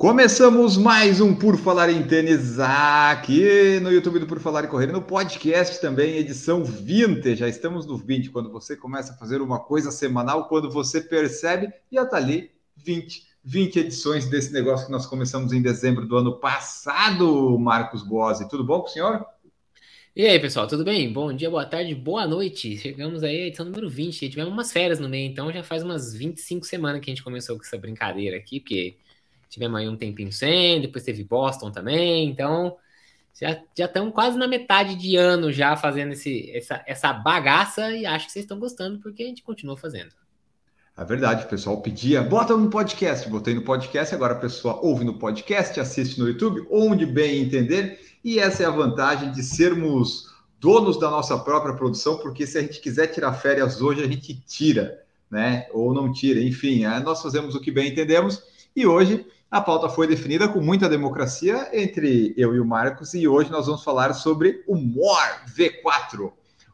Começamos mais um Por Falar em Tênis aqui no YouTube do Por Falar em Correr, no podcast também, edição 20. Já estamos no 20, quando você começa a fazer uma coisa semanal, quando você percebe, já tá ali 20. 20 edições desse negócio que nós começamos em dezembro do ano passado, Marcos Boazzi. Tudo bom com o senhor? E aí, pessoal, tudo bem? Bom dia, boa tarde, boa noite. Chegamos aí à edição número 20. Tivemos umas férias no meio, então já faz umas 25 semanas que a gente começou com essa brincadeira aqui, porque tivemos aí um tempinho sem, depois teve Boston também, então já estamos quase na metade de ano já fazendo esse, essa, essa bagaça e acho que vocês estão gostando porque a gente continua fazendo. É verdade, o pessoal pedia, bota no podcast, botei no podcast, agora a pessoa ouve no podcast, assiste no YouTube, onde bem entender, e essa é a vantagem de sermos donos da nossa própria produção, porque se a gente quiser tirar férias hoje, a gente tira, né? Ou não tira, enfim, é, nós fazemos o que bem entendemos, e hoje a pauta foi definida com muita democracia entre eu e o Marcos, e hoje nós vamos falar sobre o More V4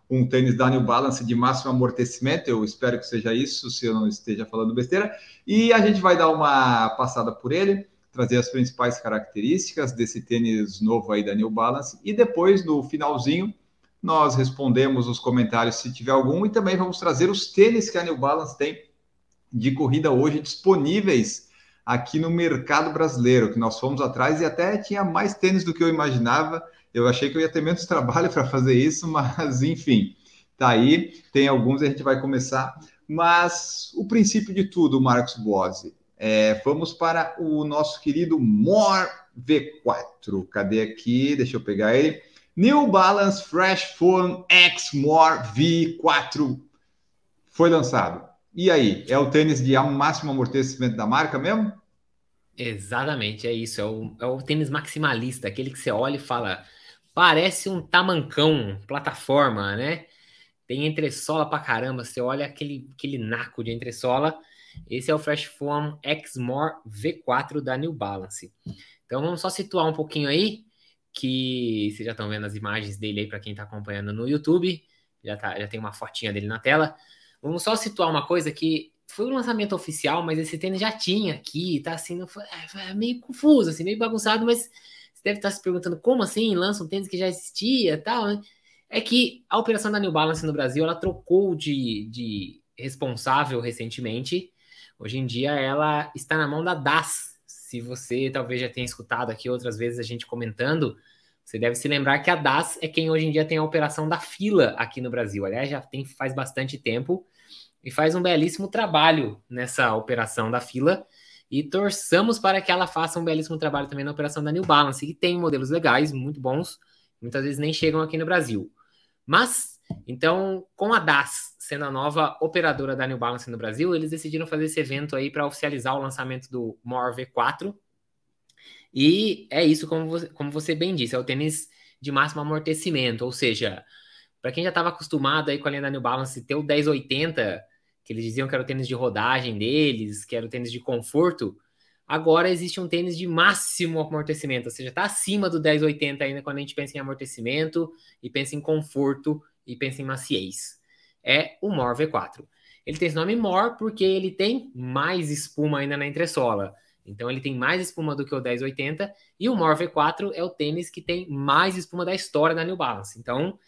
um tênis da New Balance de máximo amortecimento. Eu espero que seja isso, se eu não esteja falando besteira. E a gente vai dar uma passada por ele, trazer as principais características desse tênis novo aí da New Balance. E depois, no finalzinho, nós respondemos os comentários se tiver algum. E também vamos trazer os tênis que a New Balance tem de corrida hoje disponíveis aqui no mercado brasileiro, que nós fomos atrás e até tinha mais tênis do que eu imaginava. Eu achei que eu ia ter menos trabalho para fazer isso, mas enfim, tá aí. Tem alguns e a gente vai começar. Mas o princípio de tudo, Marcos Bose, é, vamos para o nosso querido More V4. Cadê aqui? Deixa eu pegar ele. New Balance Fresh Foam X More V4 foi lançado. E aí, é o tênis de máximo amortecimento da marca mesmo? Exatamente, é isso. É o, é o tênis maximalista, aquele que você olha e fala, parece um tamancão, plataforma, né? Tem entressola pra caramba, você olha aquele, aquele naco de entressola. Esse é o Fresh Foam X-More V4 da New Balance. Então vamos só situar um pouquinho aí, que vocês já estão vendo as imagens dele aí para quem está acompanhando no YouTube. Já, tá, já tem uma fotinha dele na tela. Vamos só situar uma coisa que foi o um lançamento oficial, mas esse tênis já tinha aqui, tá assim, foi, é, meio confuso, assim, meio bagunçado, mas você deve estar se perguntando como assim lança um tênis que já existia tal, né? É que a operação da New Balance no Brasil, ela trocou de, de responsável recentemente. Hoje em dia ela está na mão da DAS. Se você talvez já tenha escutado aqui outras vezes a gente comentando, você deve se lembrar que a DAS é quem hoje em dia tem a operação da fila aqui no Brasil. Aliás, já tem faz bastante tempo e faz um belíssimo trabalho nessa operação da fila. E torçamos para que ela faça um belíssimo trabalho também na operação da New Balance, que tem modelos legais, muito bons, muitas vezes nem chegam aqui no Brasil. Mas, então, com a DAS sendo a nova operadora da New Balance no Brasil, eles decidiram fazer esse evento aí para oficializar o lançamento do More V4. E é isso, como você, como você bem disse, é o tênis de máximo amortecimento, ou seja, para quem já estava acostumado aí com a linha da New Balance ter o 1080, que eles diziam que era o tênis de rodagem deles, que era o tênis de conforto, agora existe um tênis de máximo amortecimento, ou seja, está acima do 1080 ainda quando a gente pensa em amortecimento e pensa em conforto e pensa em maciez. É o More V4. Ele tem esse nome More porque ele tem mais espuma ainda na entressola. Então ele tem mais espuma do que o 1080 e o More V4 é o tênis que tem mais espuma da história da New Balance. Então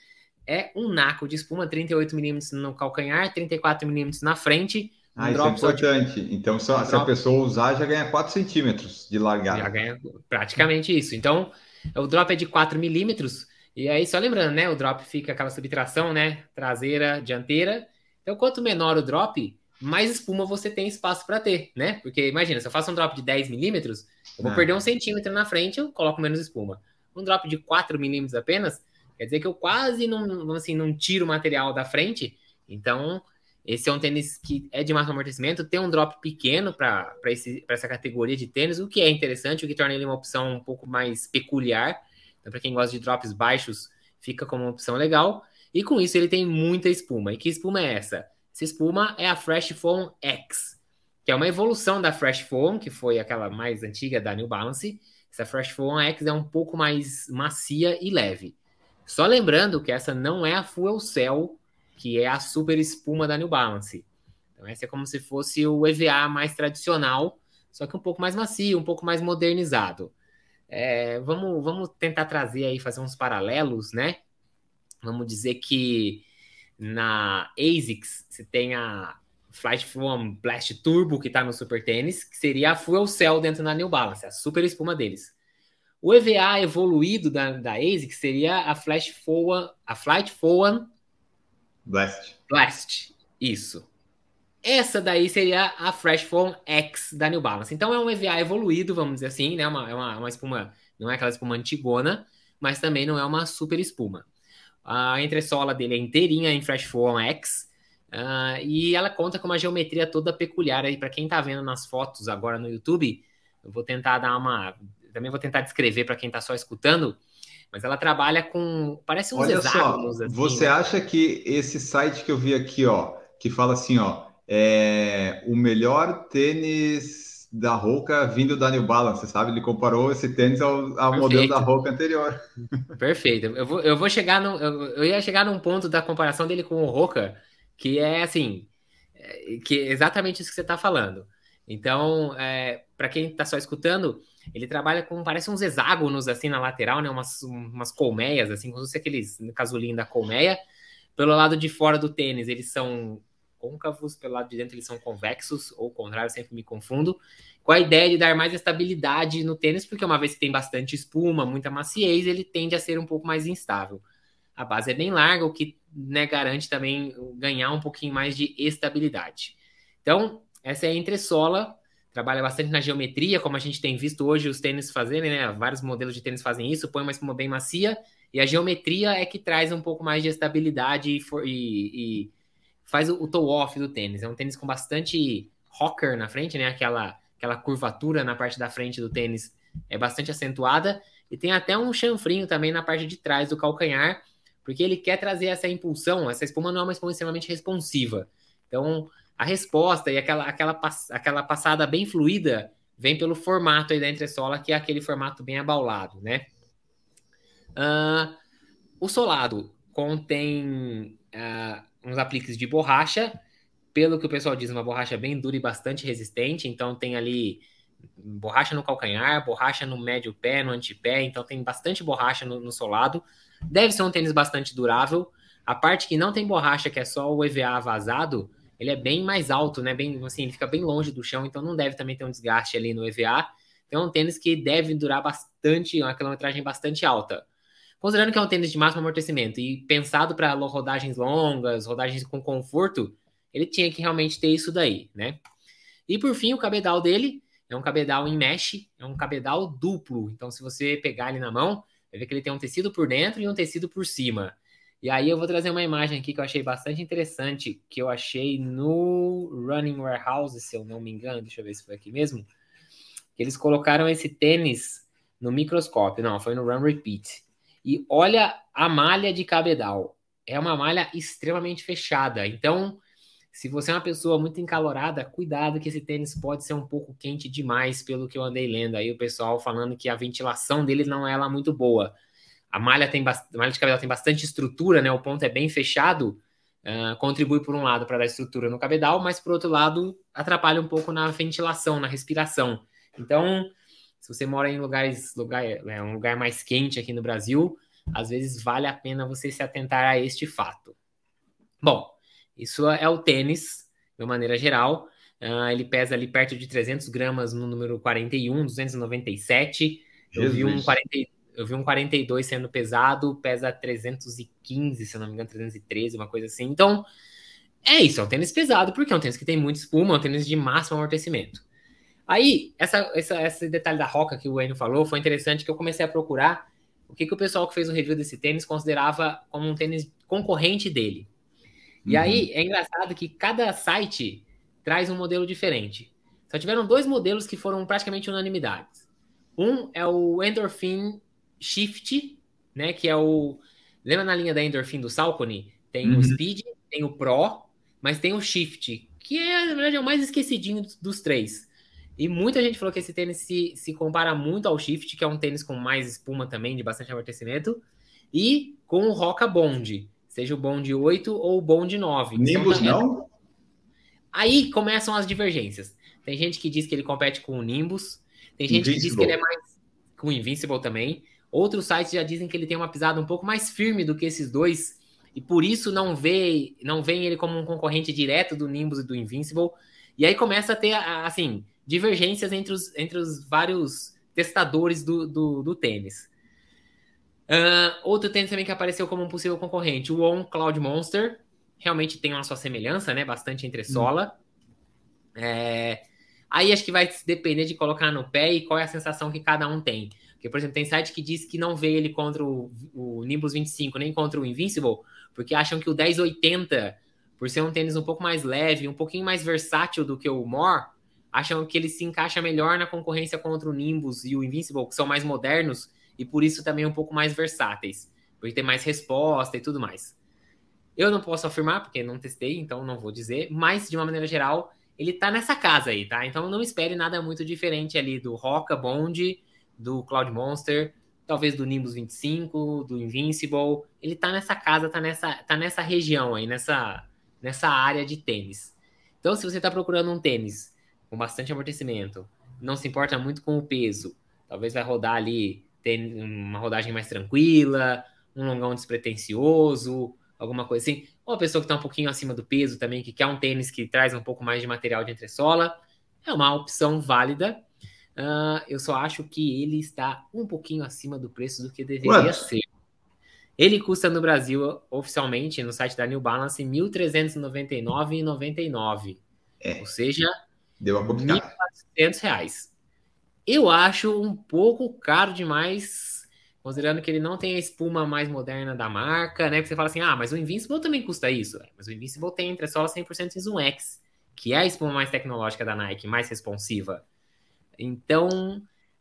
é um naco de espuma, 38mm no calcanhar, 34mm na frente. Um ah, isso é importante. De... Então, se, um se a pessoa usar, já ganha 4 centímetros de largada. Já ganha praticamente isso. Então, o drop é de 4mm. E aí, só lembrando, né? O drop fica aquela subtração, né? Traseira, dianteira. Então, quanto menor o drop, mais espuma você tem espaço para ter, né? Porque imagina, se eu faço um drop de 10 milímetros, eu vou ah. perder um centímetro na frente, eu coloco menos espuma. Um drop de 4 milímetros apenas, Quer dizer que eu quase não, assim, não tiro o material da frente. Então, esse é um tênis que é de máximo amortecimento, tem um drop pequeno para essa categoria de tênis, o que é interessante, o que torna ele uma opção um pouco mais peculiar. Então, para quem gosta de drops baixos, fica como uma opção legal. E com isso, ele tem muita espuma. E que espuma é essa? Essa espuma é a Fresh Foam X, que é uma evolução da Fresh Foam, que foi aquela mais antiga da New Balance. Essa Fresh Foam X é um pouco mais macia e leve. Só lembrando que essa não é a Fuel Cell, que é a super espuma da New Balance. Então, essa é como se fosse o EVA mais tradicional, só que um pouco mais macio, um pouco mais modernizado. É, vamos, vamos tentar trazer aí, fazer uns paralelos, né? Vamos dizer que na ASICS você tem a Flight Foam Blast Turbo que está no Super Tênis, que seria a Fuel Cell dentro da New Balance, a super espuma deles. O EVA evoluído da, da ASICS seria a Flash Foam, a Flight Foam Blast. Blast, isso. Essa daí seria a Fresh Foam X da New Balance. Então é um EVA evoluído, vamos dizer assim, né? Uma, é uma, uma espuma, não é aquela espuma antigona, mas também não é uma super espuma. A entressola dele é inteirinha em Fresh Foam X. Uh, e ela conta com uma geometria toda peculiar aí para quem está vendo nas fotos agora no YouTube. Eu vou tentar dar uma, também vou tentar descrever para quem está só escutando. Mas ela trabalha com, parece uns Olha hexágonos. Só, assim, você né? acha que esse site que eu vi aqui, ó, que fala assim, ó, é o melhor tênis da Roca vindo da New Balance, sabe? Ele comparou esse tênis ao, ao modelo da Roca anterior. Perfeito. Eu vou, eu vou chegar no, eu, eu, ia chegar num ponto da comparação dele com o Roca, que é assim, é, que é exatamente isso que você está falando. Então, é, para quem está só escutando, ele trabalha com, parece uns hexágonos assim na lateral, né? Umas, umas colmeias, assim, como se fosse aqueles casulinho da colmeia. Pelo lado de fora do tênis, eles são côncavos, pelo lado de dentro eles são convexos, ou contrário, sempre me confundo, com a ideia de dar mais estabilidade no tênis, porque uma vez que tem bastante espuma, muita maciez, ele tende a ser um pouco mais instável. A base é bem larga, o que né, garante também ganhar um pouquinho mais de estabilidade. Então, essa é a entressola, trabalha bastante na geometria, como a gente tem visto hoje os tênis fazerem, né? Vários modelos de tênis fazem isso, põe uma espuma bem macia, e a geometria é que traz um pouco mais de estabilidade e, e, e faz o, o toe-off do tênis. É um tênis com bastante rocker na frente, né? Aquela, aquela curvatura na parte da frente do tênis é bastante acentuada. E tem até um chanfrinho também na parte de trás do calcanhar, porque ele quer trazer essa impulsão. Essa espuma não é uma espuma extremamente responsiva. Então, a resposta e aquela, aquela, aquela passada bem fluida vem pelo formato aí da entressola, que é aquele formato bem abaulado, né? Uh, o solado contém uh, uns apliques de borracha, pelo que o pessoal diz, uma borracha bem dura e bastante resistente, então tem ali borracha no calcanhar, borracha no médio pé, no antepé, então tem bastante borracha no, no, solado. Deve ser um tênis bastante durável. A parte que não tem borracha, que é só o EVA vazado, ele é bem mais alto, né? Bem, assim, ele fica bem longe do chão, então não deve também ter um desgaste ali no EVA. Então é um tênis que deve durar bastante, uma quilometragem bastante alta. Considerando que é um tênis de máximo amortecimento e pensado para rodagens longas, rodagens com conforto, ele tinha que realmente ter isso daí, né? E por fim, o cabedal dele é um cabedal em mesh, é um cabedal duplo. Então, se você pegar ele na mão, vai ver que ele tem um tecido por dentro e um tecido por cima. E aí eu vou trazer uma imagem aqui que eu achei bastante interessante, que eu achei no Running Warehouse, se eu não me engano, deixa eu ver se foi aqui mesmo. Eles colocaram esse tênis no microscópio, não, foi no Run Repeat. E olha a malha de cabedal. É uma malha extremamente fechada. Então, se você é uma pessoa muito encalorada, cuidado que esse tênis pode ser um pouco quente demais, pelo que eu andei lendo aí, o pessoal falando que a ventilação dele não é lá muito boa. A malha, tem a malha de cabedal tem bastante estrutura, né? O ponto é bem fechado, uh, contribui por um lado para dar estrutura no cabedal, mas por outro lado atrapalha um pouco na ventilação, na respiração. Então, se você mora em lugares, lugar, é, um lugar mais quente aqui no Brasil, às vezes vale a pena você se atentar a este fato. Bom, isso é o tênis, de uma maneira geral. Uh, ele pesa ali perto de 300 gramas no número 41, 297. Eu vi, um 40, eu vi um 42 sendo pesado, pesa 315, se eu não me engano, 313, uma coisa assim. Então, é isso, é um tênis pesado, porque é um tênis que tem muita espuma, é um tênis de máximo amortecimento. Aí, essa, essa, esse detalhe da roca que o Enio falou foi interessante que eu comecei a procurar o que, que o pessoal que fez o review desse tênis considerava como um tênis concorrente dele. E uhum. aí é engraçado que cada site traz um modelo diferente. Só tiveram dois modelos que foram praticamente unanimidades. Um é o Endorphin Shift, né? Que é o. Lembra na linha da Endorphin do Salcone? Tem uhum. o Speed, tem o Pro. mas tem o Shift, que é, na verdade, é o mais esquecidinho dos, três. E muita gente falou que esse tênis se, se compara muito ao Shift, que é um tênis com mais espuma também, de bastante amortecimento, e com o Roca Bond, seja o Bond 8 ou o Bond 9. Nimbus não? Aí começam as divergências. Tem gente que diz que ele compete com o Nimbus, tem gente Invincible. que diz que ele é mais com o Invincible também. Outros sites já dizem que ele tem uma pisada um pouco mais firme do que esses dois, e por isso não vê, não vê ele como um concorrente direto do Nimbus e do Invincible. E aí começa a ter, assim, divergências entre os, entre os vários testadores do, do, do tênis. Uh, outro tênis também que apareceu como um possível concorrente, o On Cloud Monster. Realmente tem uma sua semelhança, né? Bastante entre sola. Hum. É... Aí acho que vai depender de colocar no pé e qual é a sensação que cada um tem. Porque, por exemplo, tem site que diz que não vê ele contra o, o Nimbus 25, nem contra o Invincible, porque acham que o 1080, por ser um tênis um pouco mais leve, um pouquinho mais versátil do que o More, acham que ele se encaixa melhor na concorrência contra o Nimbus e o Invincible, que são mais modernos e por isso também um pouco mais versáteis, porque tem mais resposta e tudo mais. Eu não posso afirmar, porque não testei, então não vou dizer, mas de uma maneira geral, ele tá nessa casa aí, tá? Então não espere nada muito diferente ali do Roca Bond, do Cloud Monster, talvez do Nimbus 25, do Invincible. Ele tá nessa casa, tá nessa, tá nessa região aí, nessa, nessa área de tênis. Então, se você tá procurando um tênis com bastante amortecimento, não se importa muito com o peso, talvez vai rodar ali, ter uma rodagem mais tranquila, um longão despretensioso, alguma coisa assim. Ou a pessoa que está um pouquinho acima do peso também, que quer um tênis que traz um pouco mais de material de entressola, é uma opção válida. Uh, eu só acho que ele está um pouquinho acima do preço do que deveria What? ser. Ele custa no Brasil, oficialmente, no site da New Balance, R$ 1.399,99. É. Ou seja, Deu uma R$ 1.400. Eu acho um pouco caro demais Considerando que ele não tem a espuma mais moderna da marca, né? Porque você fala assim, ah, mas o Invincible também custa isso. É, mas o Invincible tem entre sola 100% em Zoom X, que é a espuma mais tecnológica da Nike, mais responsiva. Então,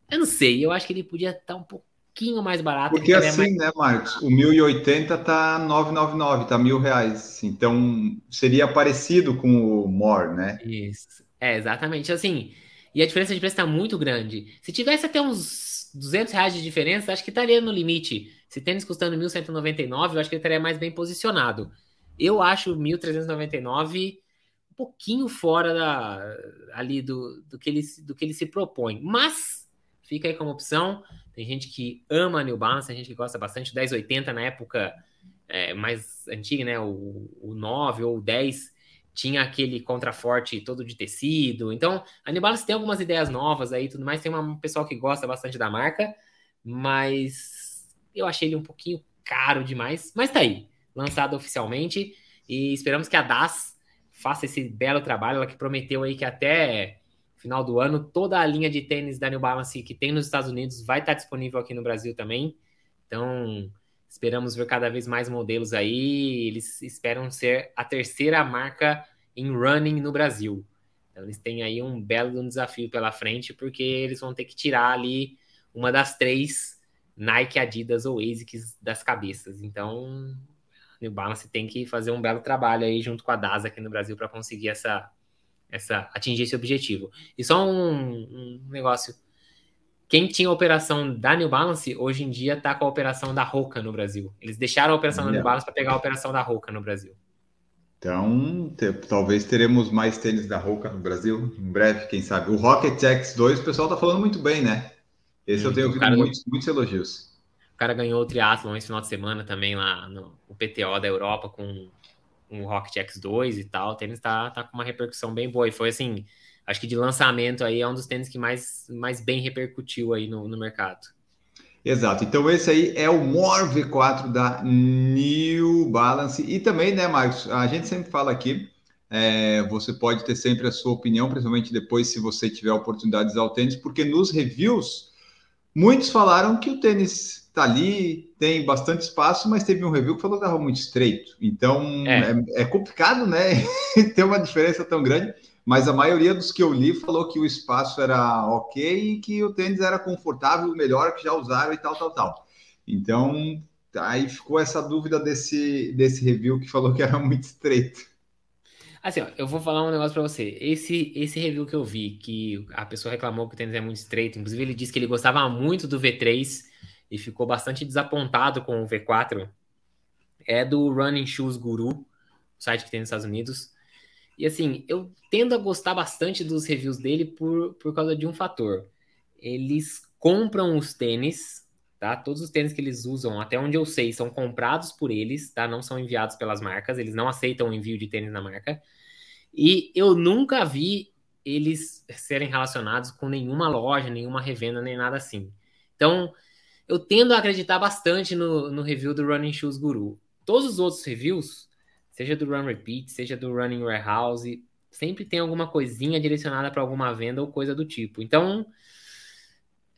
eu não sei, eu acho que ele podia estar tá um pouquinho mais barato. Porque é assim, mais... né, Marcos? O 1080 tá 999, tá mil reais. Então, seria parecido com o More, né? Isso. É, exatamente. Assim, e a diferença de preço está muito grande. Se tivesse até uns 200 reais de diferença, acho que estaria no limite. Se tênis custando 1.199, eu acho que ele estaria mais bem posicionado. Eu acho 1.399 um pouquinho fora da, ali do, do, que ele, do que ele se propõe. Mas fica aí como opção. Tem gente que ama New Balance, tem gente que gosta bastante. O 1080 na época é, mais antiga, né? O, o 9 ou o 10 tinha aquele contraforte todo de tecido. Então, a New Balance tem algumas ideias novas aí tudo mais. Tem um pessoal que gosta bastante da marca, mas eu achei ele um pouquinho caro demais. Mas tá aí, lançado oficialmente. E esperamos que a DAS faça esse belo trabalho. Ela que prometeu aí que até final do ano toda a linha de tênis da New Balance que tem nos Estados Unidos vai estar disponível aqui no Brasil também. Então, Esperamos ver cada vez mais modelos aí. Eles esperam ser a terceira marca em running no Brasil. Então, eles têm aí um belo desafio pela frente, porque eles vão ter que tirar ali uma das três Nike, Adidas ou ASICS das cabeças. Então, New Balance tem que fazer um belo trabalho aí junto com a DAS aqui no Brasil para conseguir essa, essa atingir esse objetivo. E só um, um negócio quem tinha a operação da New Balance, hoje em dia está com a operação da Roca no Brasil. Eles deixaram a operação da New Balance para pegar a operação da Roca no Brasil. Então, te, talvez teremos mais tênis da Roca no Brasil em breve, quem sabe. O Rocket X2, o pessoal está falando muito bem, né? Esse eu tenho ouvido muitos, muitos elogios. O cara ganhou o triatlon esse final de semana também lá no PTO da Europa com um Rocket X2 e tal. O tênis está tá com uma repercussão bem boa. E foi assim, acho que de lançamento aí é um dos tênis que mais, mais bem repercutiu aí no, no mercado. Exato. Então esse aí é o More V4 da New Balance e também, né, Marcos? A gente sempre fala aqui, é, você pode ter sempre a sua opinião, principalmente depois se você tiver a oportunidade de usar o tênis, porque nos reviews muitos falaram que o tênis está ali, tem bastante espaço, mas teve um review que falou que estava muito estreito. Então é, é, é complicado, né? ter uma diferença tão grande mas a maioria dos que eu li falou que o espaço era ok e que o tênis era confortável, melhor que já usaram e tal, tal, tal. Então, aí ficou essa dúvida desse, desse review que falou que era muito estreito. Assim, ó, eu vou falar um negócio pra você. Esse, esse review que eu vi, que a pessoa reclamou que o tênis é muito estreito, inclusive ele disse que ele gostava muito do V3 e ficou bastante desapontado com o V4, é do Running Shoes Guru, site que tem nos Estados Unidos. E assim, eu tendo a gostar bastante dos reviews dele por, por causa de um fator. Eles compram os tênis, tá? Todos os tênis que eles usam, até onde eu sei, são comprados por eles, tá? Não são enviados pelas marcas, eles não aceitam o envio de tênis na marca. E eu nunca vi eles serem relacionados com nenhuma loja, nenhuma revenda, nem nada assim. Então, eu tendo a acreditar bastante no, no review do Running Shoes Guru. Todos os outros reviews, seja do Run Repeat, seja do Running Warehouse, sempre tem alguma coisinha direcionada para alguma venda ou coisa do tipo. Então,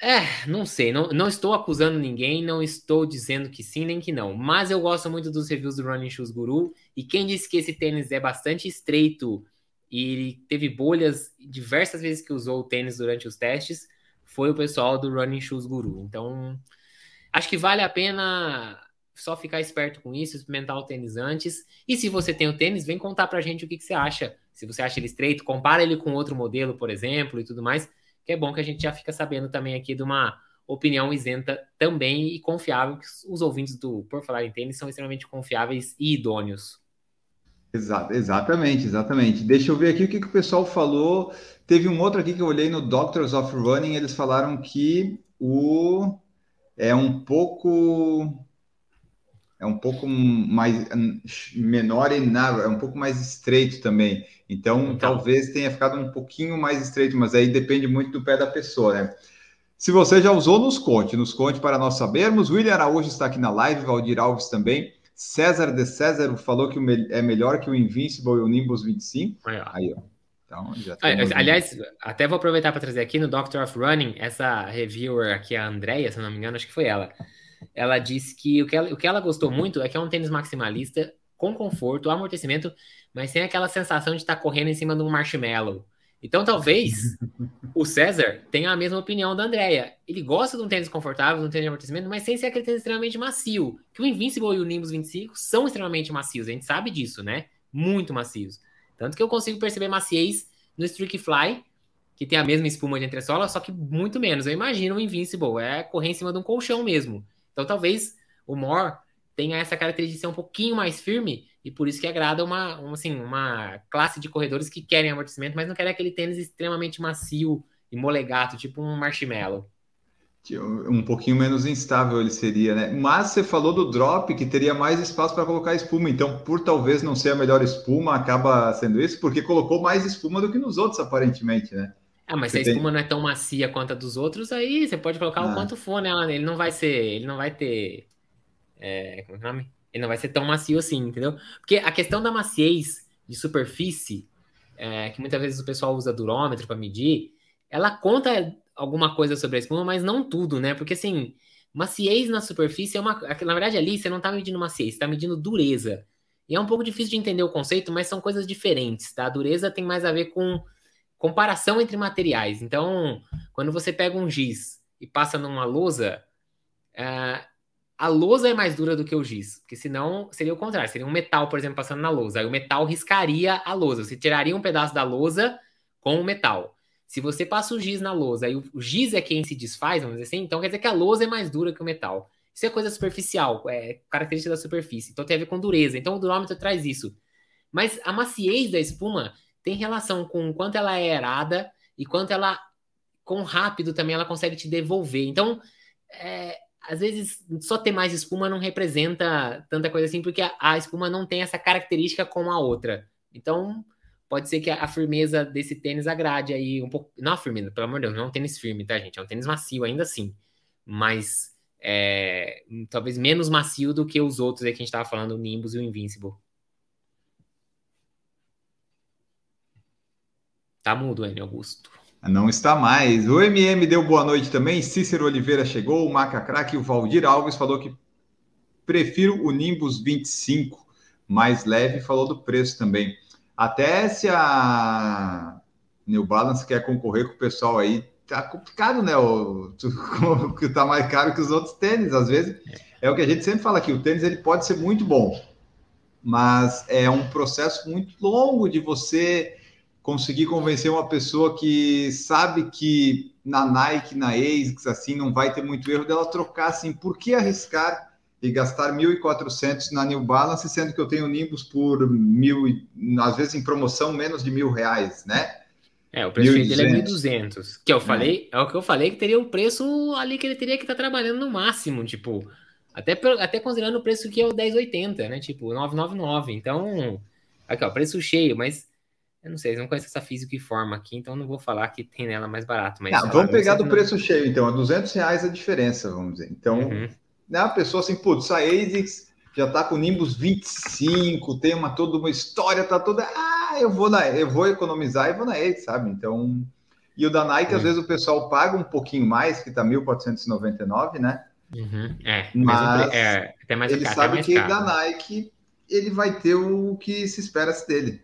é, não sei, não, não estou acusando ninguém, não estou dizendo que sim nem que não, mas eu gosto muito dos reviews do Running Shoes Guru, e quem disse que esse tênis é bastante estreito e teve bolhas diversas vezes que usou o tênis durante os testes, foi o pessoal do Running Shoes Guru. Então, acho que vale a pena só ficar esperto com isso, experimentar o tênis antes. E se você tem o tênis, vem contar pra gente o que, que você acha. Se você acha ele estreito, compara ele com outro modelo, por exemplo, e tudo mais que é bom que a gente já fica sabendo também aqui de uma opinião isenta também e confiável, que os ouvintes do Por Falar em Tênis são extremamente confiáveis e idôneos. Exato, exatamente, exatamente. Deixa eu ver aqui o que, que o pessoal falou. Teve um outro aqui que eu olhei no Doctors of Running, eles falaram que o é um pouco é um pouco mais menor e narrow, é um pouco mais estreito também. Então, então, talvez tenha ficado um pouquinho mais estreito, mas aí depende muito do pé da pessoa, né? Se você já usou, nos conte, nos conte para nós sabermos. William Araújo está aqui na live, Valdir Alves também. César de César falou que é melhor que o Invincible e o Nimbus 25. Aí, ó. Aí, ó. Então, já Aliás, até vou aproveitar para trazer aqui no Doctor of Running, essa reviewer aqui, a Andrea, se não me engano, acho que foi ela ela disse que o que ela, o que ela gostou muito é que é um tênis maximalista, com conforto, amortecimento, mas sem aquela sensação de estar tá correndo em cima de um marshmallow. Então, talvez o César tenha a mesma opinião da Andrea. Ele gosta de um tênis confortável, de um tênis de amortecimento, mas sem ser aquele tênis extremamente macio. Que o Invincible e o Nimbus 25 são extremamente macios, a gente sabe disso, né? Muito macios. Tanto que eu consigo perceber maciez no Streak Fly, que tem a mesma espuma de entressola, só que muito menos. Eu imagino o Invincible, é correr em cima de um colchão mesmo. Então talvez o More tenha essa característica um pouquinho mais firme e por isso que agrada uma, uma, assim, uma classe de corredores que querem amortecimento, mas não querem aquele tênis extremamente macio e molegato, tipo um marshmallow. Um pouquinho menos instável ele seria, né? Mas você falou do drop que teria mais espaço para colocar espuma, então por talvez não ser a melhor espuma, acaba sendo isso, porque colocou mais espuma do que nos outros, aparentemente, né? Ah, mas se a espuma não é tão macia quanto a dos outros, aí você pode colocar ah. o quanto for nela. Ele não vai ser. Ele não vai ter. É, como é o nome? Ele não vai ser tão macio assim, entendeu? Porque a questão da maciez de superfície, é, que muitas vezes o pessoal usa durômetro para medir, ela conta alguma coisa sobre a espuma, mas não tudo, né? Porque assim, maciez na superfície é uma. Na verdade, ali você não está medindo maciez, você tá medindo dureza. E é um pouco difícil de entender o conceito, mas são coisas diferentes, tá? A dureza tem mais a ver com comparação entre materiais. Então, quando você pega um giz e passa numa lousa, uh, a lousa é mais dura do que o giz, porque senão seria o contrário, seria um metal, por exemplo, passando na lousa. Aí o metal riscaria a lousa. Você tiraria um pedaço da lousa com o metal. Se você passa o giz na lousa e o, giz é quem se desfaz, vamos dizer assim, então quer dizer que a lousa é mais dura que o metal. Isso é coisa superficial, é característica da superfície. Então tem a ver com dureza. Então o durômetro traz isso. Mas a maciez da espuma tem relação com quanto ela é aerada e quanto ela, com rápido também, ela consegue te devolver. Então, é, às vezes, só ter mais espuma não representa tanta coisa assim, porque a, a, espuma não tem essa característica como a outra. Então, pode ser que a, firmeza desse tênis agrade aí um pouco. Não a firmeza, pelo amor de Deus, não é um tênis firme, tá, gente? É um tênis macio ainda assim. Mas é, talvez menos macio do que os outros aí que a gente estava falando, o Nimbus e o Invincible. Tá mudo, N. Augusto. Não está mais. O MM deu boa noite também. Cícero Oliveira chegou. O Maca Crack. O Valdir Alves falou que prefiro o Nimbus 25, mais leve. Falou do preço também. Até se a New Balance quer concorrer com o pessoal aí, tá complicado, né? O, que tá mais caro que os outros tênis. Às vezes é. o que a gente sempre fala aqui. O tênis ele pode ser muito bom, mas é um processo muito longo de você conseguir convencer uma pessoa que sabe que na Nike, na ASICS, assim, não vai ter muito erro dela trocar, assim, por que arriscar e gastar 1.400 na New Balance, sendo que eu tenho Nimbus por mil, às vezes em promoção, menos de mil reais, né? É, o preço dele é 1.200, que eu falei, é. é o que eu falei, que teria o um preço ali que ele teria que estar tá trabalhando no máximo, tipo, até, até considerando o preço que é o 1080, né? Tipo, 999. Então, aqui, ó, preço cheio, mas eu não sei, eu não conheço essa física e forma aqui, então não vou falar que tem nela mais barato. Mas não, vamos pegar do não... preço cheio, então, a 200 reais a diferença, vamos dizer. Então, uhum. Né, a pessoa assim, putz, a ASICS já tá com Nimbus 25, tem uma toda uma história, tá toda, ah, eu vou na, eu vou economizar e vou na ASICS, sabe? Então, e o da Nike, às vezes o pessoal paga um pouquinho mais, que tá 1.499, né? Uhum. É, mas, é, até mais ele sabe que caro. da Nike ele vai ter o que se espera dele.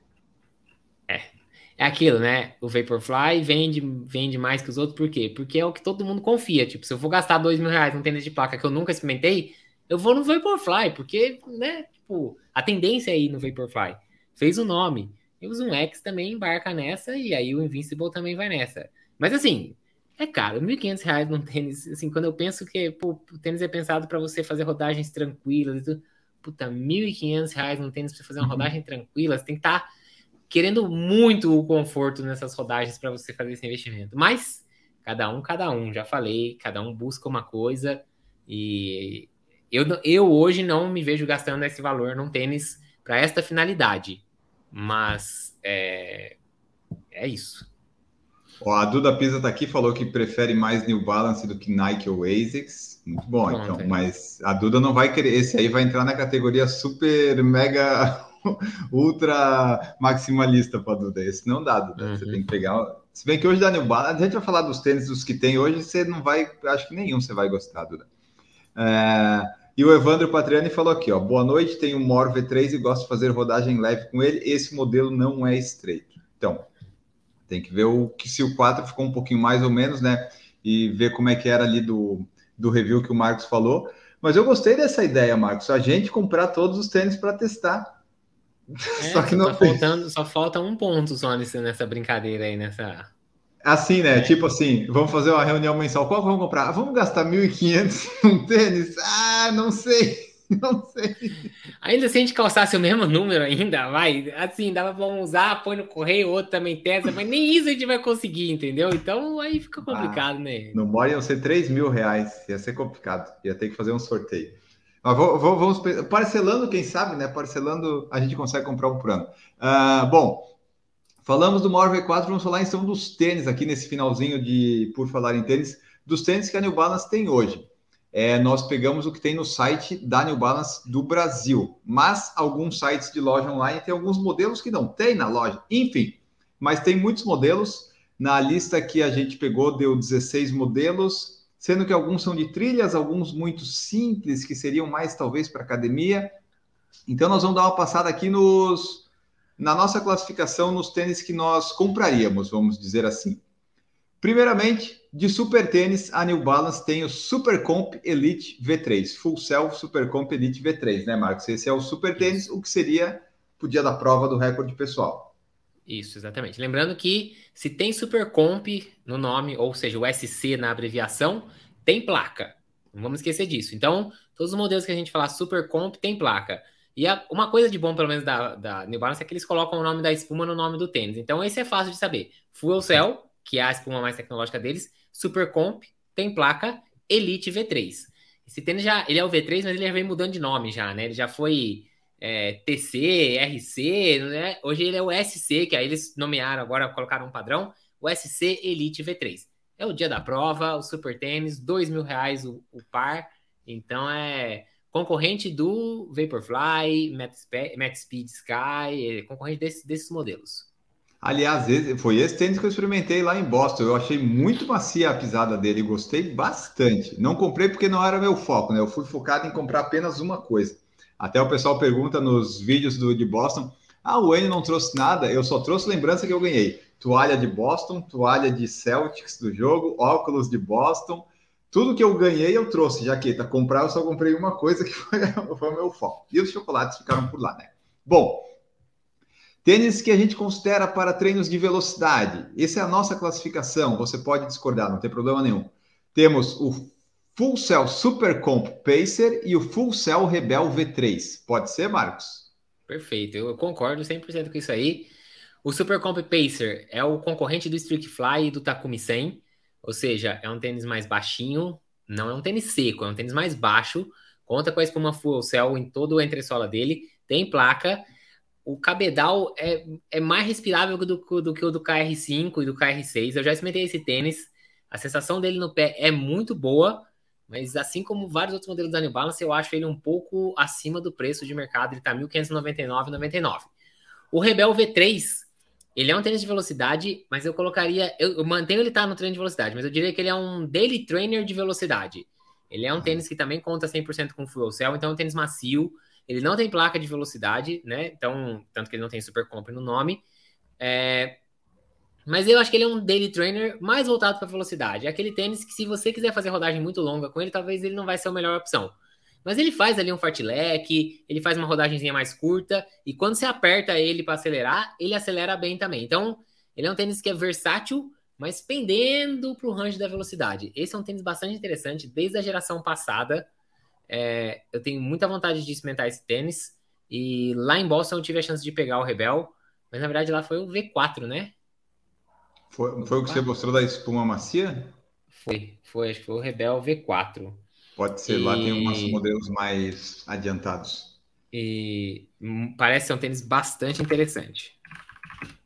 É. Aquilo, né? O Vaporfly vende, vende mais que os outros, por quê? Porque é o que todo mundo confia. Tipo, se eu for gastar dois mil reais num tênis de placa que eu nunca experimentei, eu vou no Vaporfly, porque, né? Tipo, a tendência é ir no Vaporfly. Fez o nome. E o Zoom X também embarca nessa, e aí o Invincible também vai nessa. Mas assim, é caro, R$ 1.500 num tênis. Assim, quando eu penso que pô, o tênis é pensado para você fazer rodagens tranquilas e tudo, puta, R$ 1.500 num tênis para fazer uma uhum. rodagem tranquila, você tem que estar tá querendo muito o conforto nessas rodagens para você fazer esse investimento. Mas cada um, cada um, já falei, cada um busca uma coisa e eu, eu hoje não me vejo gastando esse valor num tênis para esta finalidade. Mas é, é isso. Ó, a Duda Pisa tá aqui, falou que prefere mais New Balance do que Nike ou ASICS. Muito bom, Pronto, então. É. Mas a Duda não vai querer. Esse aí vai entrar na categoria super, mega, ultra maximalista para Duda. Esse não dá, Duda. Uhum. Você tem que pegar. Se bem que hoje da New Balance, a gente vai falar dos tênis dos que tem hoje, você não vai. Acho que nenhum você vai gostar, Duda. É... E o Evandro Patriani falou aqui, ó. Boa noite, tenho um Mor V3 e gosto de fazer rodagem leve com ele. Esse modelo não é estreito. Então, tem que ver o que se o 4 ficou um pouquinho mais ou menos, né? E ver como é que era ali do, do review que o Marcos falou. Mas eu gostei dessa ideia, Marcos. A gente comprar todos os tênis para testar. É, só que não tá faltando, só falta um ponto só nessa, brincadeira aí, nessa. Assim, né? É. Tipo assim, vamos fazer uma reunião mensal. Qual vamos comprar? Vamos gastar 1.500 num tênis? Ah, não sei. Não sei. Ainda se a gente calçasse o mesmo número ainda, vai, assim, dava pra usar, põe no correio, outro também testa, mas nem isso a gente vai conseguir, entendeu? Então aí fica complicado, ah, né? No mole iam ser 3 mil reais, ia ser complicado, ia ter que fazer um sorteio. Vou, vamos parcelando, quem sabe, né? Parcelando, a gente consegue comprar um por ano. Uh, bom, falamos do Maior V4, vamos falar então dos tênis aqui nesse finalzinho de Por Falar em Tênis, dos tênis que a New Balance tem hoje é, nós pegamos o que tem no site da New Balance do Brasil. Mas alguns sites de loja online tem alguns modelos que não tem na loja. Enfim, mas tem muitos modelos. Na lista que a gente pegou, deu 16 modelos, sendo que alguns são de trilhas, alguns muito simples, que seriam mais talvez para academia. Então, nós vamos dar uma passada aqui nos, na nossa classificação nos tênis que nós compraríamos, vamos dizer assim. Primeiramente, de super tênis, a New Balance tem o Super Comp Elite V3, Full Self Super Comp Elite V3, né, Marcos? Esse é o super tênis, o que seria o dia da prova do recorde pessoal. Isso, exatamente. Lembrando que se tem Super Comp no nome, ou seja, o SC na abreviação, tem placa. Não vamos esquecer disso. Então, todos os modelos que a gente falar Super Comp tem placa. E a, uma coisa de bom, pelo menos, da, da New Balance é que eles colocam o nome da espuma no nome do tênis. Então, esse é fácil de saber. Full Cell que é a espuma mais tecnológica deles, Super Comp, tem placa Elite V3. Esse tênis já, ele é o V3, mas ele já vem mudando de nome já, né? Ele já foi é, TC, RC, né? Hoje ele é o SC, que aí eles nomearam agora, colocaram um padrão, o SC Elite V3. É o dia da prova, o super tênis, dois mil reais o, o par, então é concorrente do Vaporfly, Max Speed Sky, é concorrente desse, desses modelos. Aliás, foi esse tênis que eu experimentei lá em Boston. Eu achei muito macia a pisada dele, gostei bastante. Não comprei porque não era meu foco, né? Eu fui focado em comprar apenas uma coisa. Até o pessoal pergunta nos vídeos do, de Boston: ah, o Wayne não trouxe nada, eu só trouxe lembrança que eu ganhei. Toalha de Boston, toalha de Celtics do jogo, óculos de Boston. Tudo que eu ganhei eu trouxe, jaqueta. Comprar eu só comprei uma coisa que foi, foi o meu foco. E os chocolates ficaram por lá, né? Bom, tênis que a gente considera para treinos de velocidade. Essa é a nossa classificação. Você pode discordar, não tem problema nenhum. Temos o Full Cell Super Comp Pacer e o Full Cell Rebel V3. Pode ser, Marcos? Perfeito, eu concordo 100% com isso aí. O Super Comp Pacer é o concorrente do Streak Fly e do Takumi 100, ou seja, é um tênis mais baixinho, não é um tênis seco, é um tênis mais baixo, conta com a espuma Full Cell em todo o entressola dele, tem placa. O cabedal é, é mais respirável do, do que o do KR5 e do KR6. Eu já experimentei esse tênis, a sensação dele no pé é muito boa, mas assim como vários outros modelos da New Balance, eu acho ele um pouco acima do preço de mercado. Ele está R$ 1.599,99. O Rebel V3, ele é um tênis de velocidade, mas eu colocaria. Eu, eu mantenho ele tá no treino de velocidade, mas eu diria que ele é um daily trainer de velocidade. Ele é um tênis que também conta 100% com fuel cell, então é um tênis macio. Ele não tem placa de velocidade, né? Então, tanto que ele não tem super comp no nome. É, mas eu acho que ele é um daily trainer mais voltado para velocidade. É aquele tênis que, se você quiser fazer rodagem muito longa com ele, talvez ele não vai ser a melhor opção. Mas ele faz ali um fartlek, ele faz uma rodagemzinha mais curta, e quando você aperta ele para acelerar, ele acelera bem também. Então, ele é um tênis que é versátil, mas pendendo para o range da velocidade. Esse é um tênis bastante interessante, desde a geração passada. É, eu tenho muita vontade de experimentar esse tênis. E lá em Boston eu tive a chance de pegar o Rebel, mas na verdade lá foi o V4, né? Foi, foi o que você mostrou da espuma macia? Foi, foi, acho que foi o Rebel V4. Pode ser, e... lá tem uns modelos mais adiantados. E parece ser um tênis bastante interessante.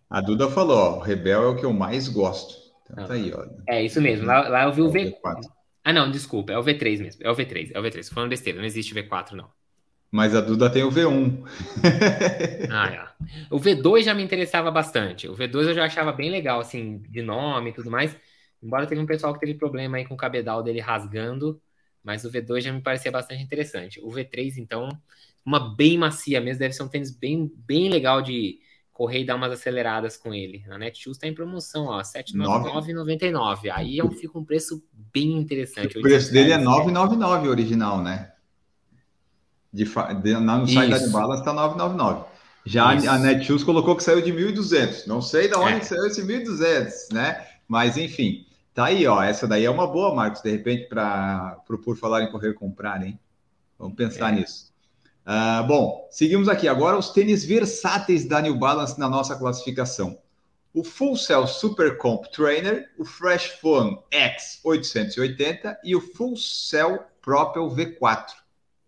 A Duda falou, ó, o Rebel é o que eu mais gosto. Então, tá aí, ó. É isso mesmo. Lá, lá eu vi o, v... V4. Ah, não, desculpa, é o V3 mesmo. É o V3, é o V3. Tô falando besteira, não existe V4, não. Mas a Duda tem o V1. ah, é. O V2 já me interessava bastante. O V2 eu já achava bem legal, assim, de nome e tudo mais. Embora teve um pessoal que teve problema aí com o cabedal dele rasgando, mas o V2 já me parecia bastante interessante. O V3, então, uma bem macia mesmo, deve ser um tênis bem, bem legal de correr e dar umas aceleradas com ele. A Netshoes está em promoção, ó, R$ 799,99. Aí é fica um preço bem interessante. O preço dele é 999 original, né? De, de, no site da Balas está 999. Já Isso. a Netshoes colocou que saiu de 1.200. Não sei de onde é. saiu esse 1.200, né? Mas enfim, tá aí, ó. Essa daí é uma boa, Marcos, de repente, para o Por Falar em Correr comprar, hein? Vamos pensar é. nisso. Uh, bom, seguimos aqui. Agora os tênis versáteis da New Balance na nossa classificação. O Full Cell Super Comp Trainer, o Fresh Phone X 880 e o Full Cell Propel V4.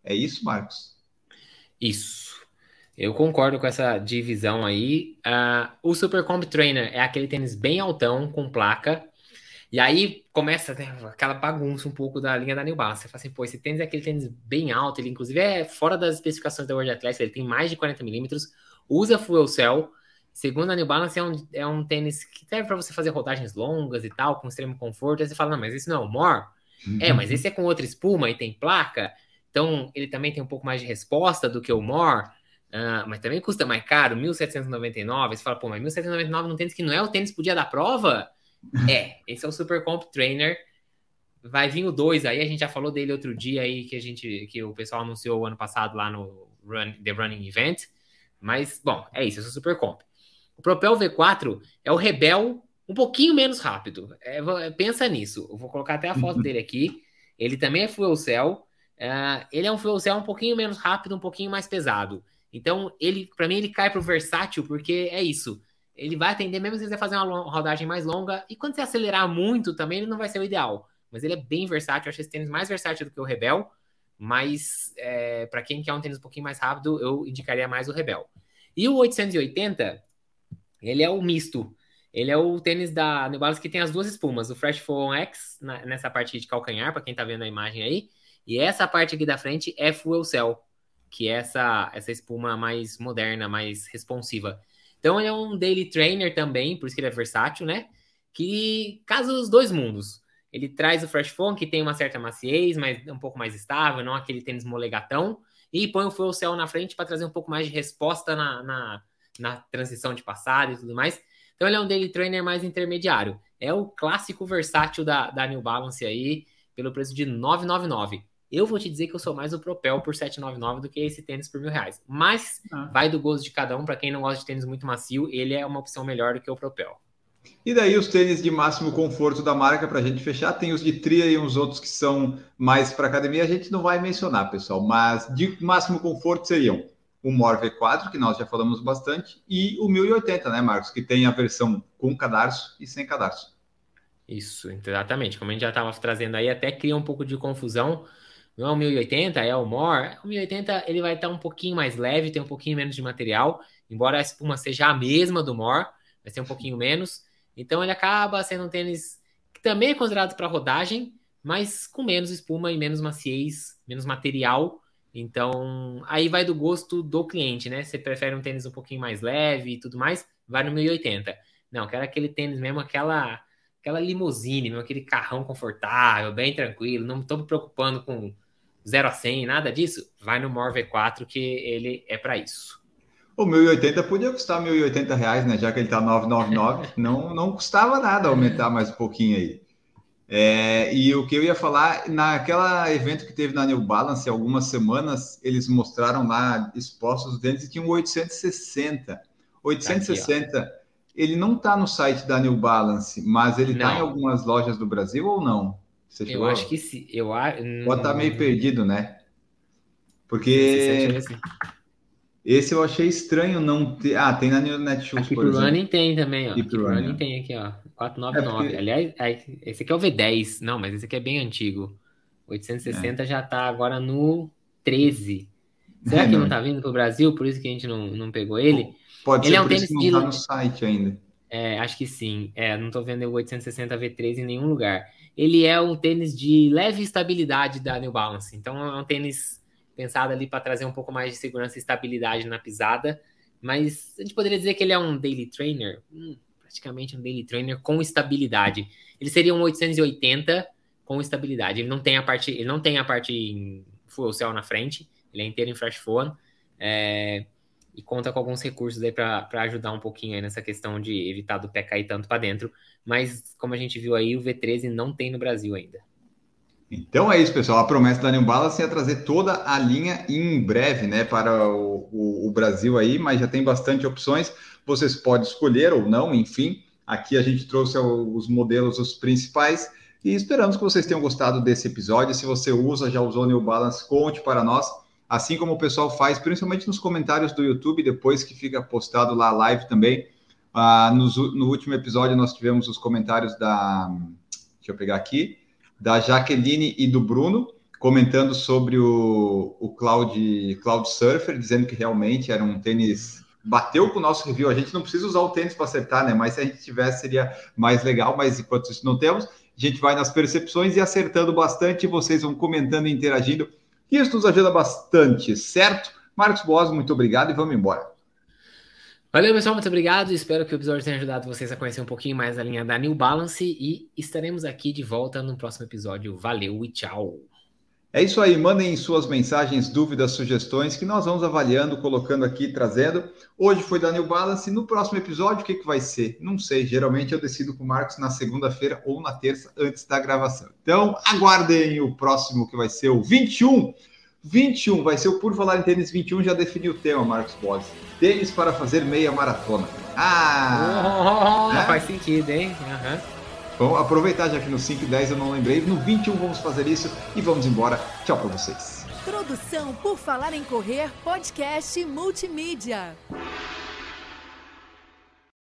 É isso, Marcos? Isso. Eu concordo com essa divisão aí. Uh, o Super Comp Trainer é aquele tênis bem altão, com placa. E aí começa né, aquela bagunça um pouco da linha da New Balance. Você fala assim, pô, esse tênis é aquele tênis bem alto, ele inclusive é fora das especificações da World Athletics, ele tem mais de 40 milímetros, usa fuel cell. Segundo a New Balance, é um, é um tênis que serve para você fazer rodagens longas e tal, com extremo conforto. Aí você fala, não, mas esse não é o More? Uhum. É, mas esse é com outra espuma e tem placa. Então, ele também tem um pouco mais de resposta do que o More, uh, mas também custa mais caro, 1.799. Você fala, pô, mas 1.799 num tênis que não é o tênis pro dia da prova? é, esse é o Super Comp Trainer. Vai vir o 2 aí, a gente já falou dele outro dia aí, que a gente, que o pessoal anunciou ano passado lá no Run, The Running Event. Mas, bom, é isso, esse é o Super Comp. O Propel V4 é o Rebel um pouquinho menos rápido. É, pensa nisso. Eu vou colocar até a foto uhum. dele aqui. Ele também é fuel cell, Uh, ele é um fuel cell um pouquinho menos rápido, um pouquinho mais pesado. Então, ele, para mim, ele cai para o versátil, porque é isso. Ele vai atender mesmo se você fazer uma rodagem mais longa. E quando você acelerar muito também, ele não vai ser o ideal. Mas ele é bem versátil. Eu acho esse tênis mais versátil do que o Rebel. Mas é, para quem quer um tênis um pouquinho mais rápido, eu indicaria mais o Rebel. E o 880, ele é o misto. Ele é o tênis da New Balance que tem as duas espumas, o Fresh Foam X na, nessa parte de calcanhar, para quem está vendo a imagem aí, e essa parte aqui da frente é Fuel Cell, que é essa, essa espuma mais moderna, mais responsiva. Então ele é um daily trainer também, por isso que ele é versátil, né? Que casa os dois mundos. Ele traz o Fresh Foam, que tem uma certa maciez, mas um pouco mais estável, não aquele tênis molegatão, e põe o Fuel Cell na frente para trazer um pouco mais de resposta na, na, na transição de passada e tudo mais. Então ele é um daily trainer mais intermediário. É o clássico versátil da, da New Balance aí, pelo preço de 999. Eu vou te dizer que eu sou mais o Propel por 799 do que esse tênis por mil reais. Mas ah. vai do gosto de cada um. Para quem não gosta de tênis muito macio, ele é uma opção melhor do que o Propel. E daí os tênis de máximo conforto da marca para a gente fechar, tem os de tria e uns outros que são mais para academia, a gente não vai mencionar, pessoal, mas de máximo conforto seriam o Mor V4, que nós já falamos bastante, e o 1080, né, Marcos, que tem a versão com cadarço e sem cadarço. Isso, exatamente. Como a gente já estava trazendo aí, até cria um pouco de confusão. Não é o 1080, é o More. O 1080 ele vai estar um pouquinho mais leve, tem um pouquinho menos de material, embora a espuma seja a mesma do More, vai ser um pouquinho menos. Então ele acaba sendo um tênis que também é considerado para rodagem, mas com menos espuma e menos maciez, menos material. Então aí vai do gosto do cliente, né? Você prefere um tênis um pouquinho mais leve e tudo mais, vai no 1080. Não, quero aquele tênis mesmo, aquela aquela limusine, mesmo, aquele carrão confortável, bem tranquilo, não estou me preocupando com 0 a 100, nada disso. Vai no Mor V4 que ele é para isso. O 1080 podia custar 1.080 reais, né? Já que ele está 999, não, não custava nada aumentar mais um pouquinho aí. É, e o que eu ia falar, naquela evento que teve na New Balance, algumas semanas, eles mostraram lá expostos os dentes e tinham 860. 860, tá aqui, ele não está no site da New Balance, mas ele está em algumas lojas do Brasil ou não? Você eu acho que sim. Eu, Pode estar tá meio perdido, né? Porque. Esse eu achei estranho não ter. Ah, tem na Netshoes, por exemplo. Running tem também, ó. Aqui pro Running tem aqui, ó. 499. É porque... Aliás, esse aqui é o V10. Não, mas esse aqui é bem antigo. 860 é. já tá agora no 13. Será é, que não, não tá vindo pro Brasil? Por isso que a gente não, não pegou ele? Pode ele ser é um tênis que não de... tá no site ainda. É, acho que sim. É, não tô vendo o 860 V3 em nenhum lugar. Ele é um tênis de leve estabilidade da New Balance. Então é um tênis pensado ali para trazer um pouco mais de segurança e estabilidade na pisada. Mas a gente poderia dizer que ele é um daily trainer, hum, praticamente um daily trainer com estabilidade. Ele seria um 880 com estabilidade. Ele não tem a parte, ele não tem a parte em full cell na frente, ele é inteiro em flash phone. É, e conta com alguns recursos aí para ajudar um pouquinho aí nessa questão de evitar do pé cair tanto para dentro. Mas, como a gente viu aí, o V13 não tem no Brasil ainda. Então é isso, pessoal. A promessa da New Balance é trazer toda a linha em breve, né, para o, o, o, Brasil aí, mas já tem bastante opções. Vocês podem escolher ou não, enfim. Aqui a gente trouxe os modelos, os principais, e esperamos que vocês tenham gostado desse episódio. Se você usa, já usou New Balance, conte para nós. Assim como o pessoal faz, principalmente nos comentários do YouTube, depois que fica postado lá a live também. Ah, no, no último episódio nós tivemos os comentários da. Deixa eu pegar aqui da Jaqueline e do Bruno, comentando sobre o, o Cloud, Cloud Surfer, dizendo que realmente era um tênis. Bateu com o nosso review. A gente não precisa usar o tênis para acertar, né? Mas se a gente tivesse, seria mais legal. Mas enquanto isso não temos, a gente vai nas percepções e acertando bastante. Vocês vão comentando e interagindo. Isso nos ajuda bastante, certo? Marcos Boas, muito obrigado e vamos embora. Valeu, pessoal, muito obrigado. Espero que o episódio tenha ajudado vocês a conhecer um pouquinho mais a linha da New Balance e estaremos aqui de volta no próximo episódio. Valeu e tchau. É isso aí, mandem suas mensagens, dúvidas, sugestões que nós vamos avaliando, colocando aqui, trazendo. Hoje foi da New Balance, no próximo episódio o que, que vai ser? Não sei, geralmente eu decido com o Marcos na segunda-feira ou na terça antes da gravação. Então aguardem o próximo que vai ser o 21 21 vai ser o Por Falar em Tênis 21, já definiu o tema, Marcos Bodes. Tênis para fazer meia maratona. Ah! Oh, né? Faz sentido, hein? Uhum. Vamos aproveitar, já que no 5 e 10 eu não lembrei. No 21 vamos fazer isso e vamos embora. Tchau para vocês. Produção Por Falar em Correr, podcast multimídia.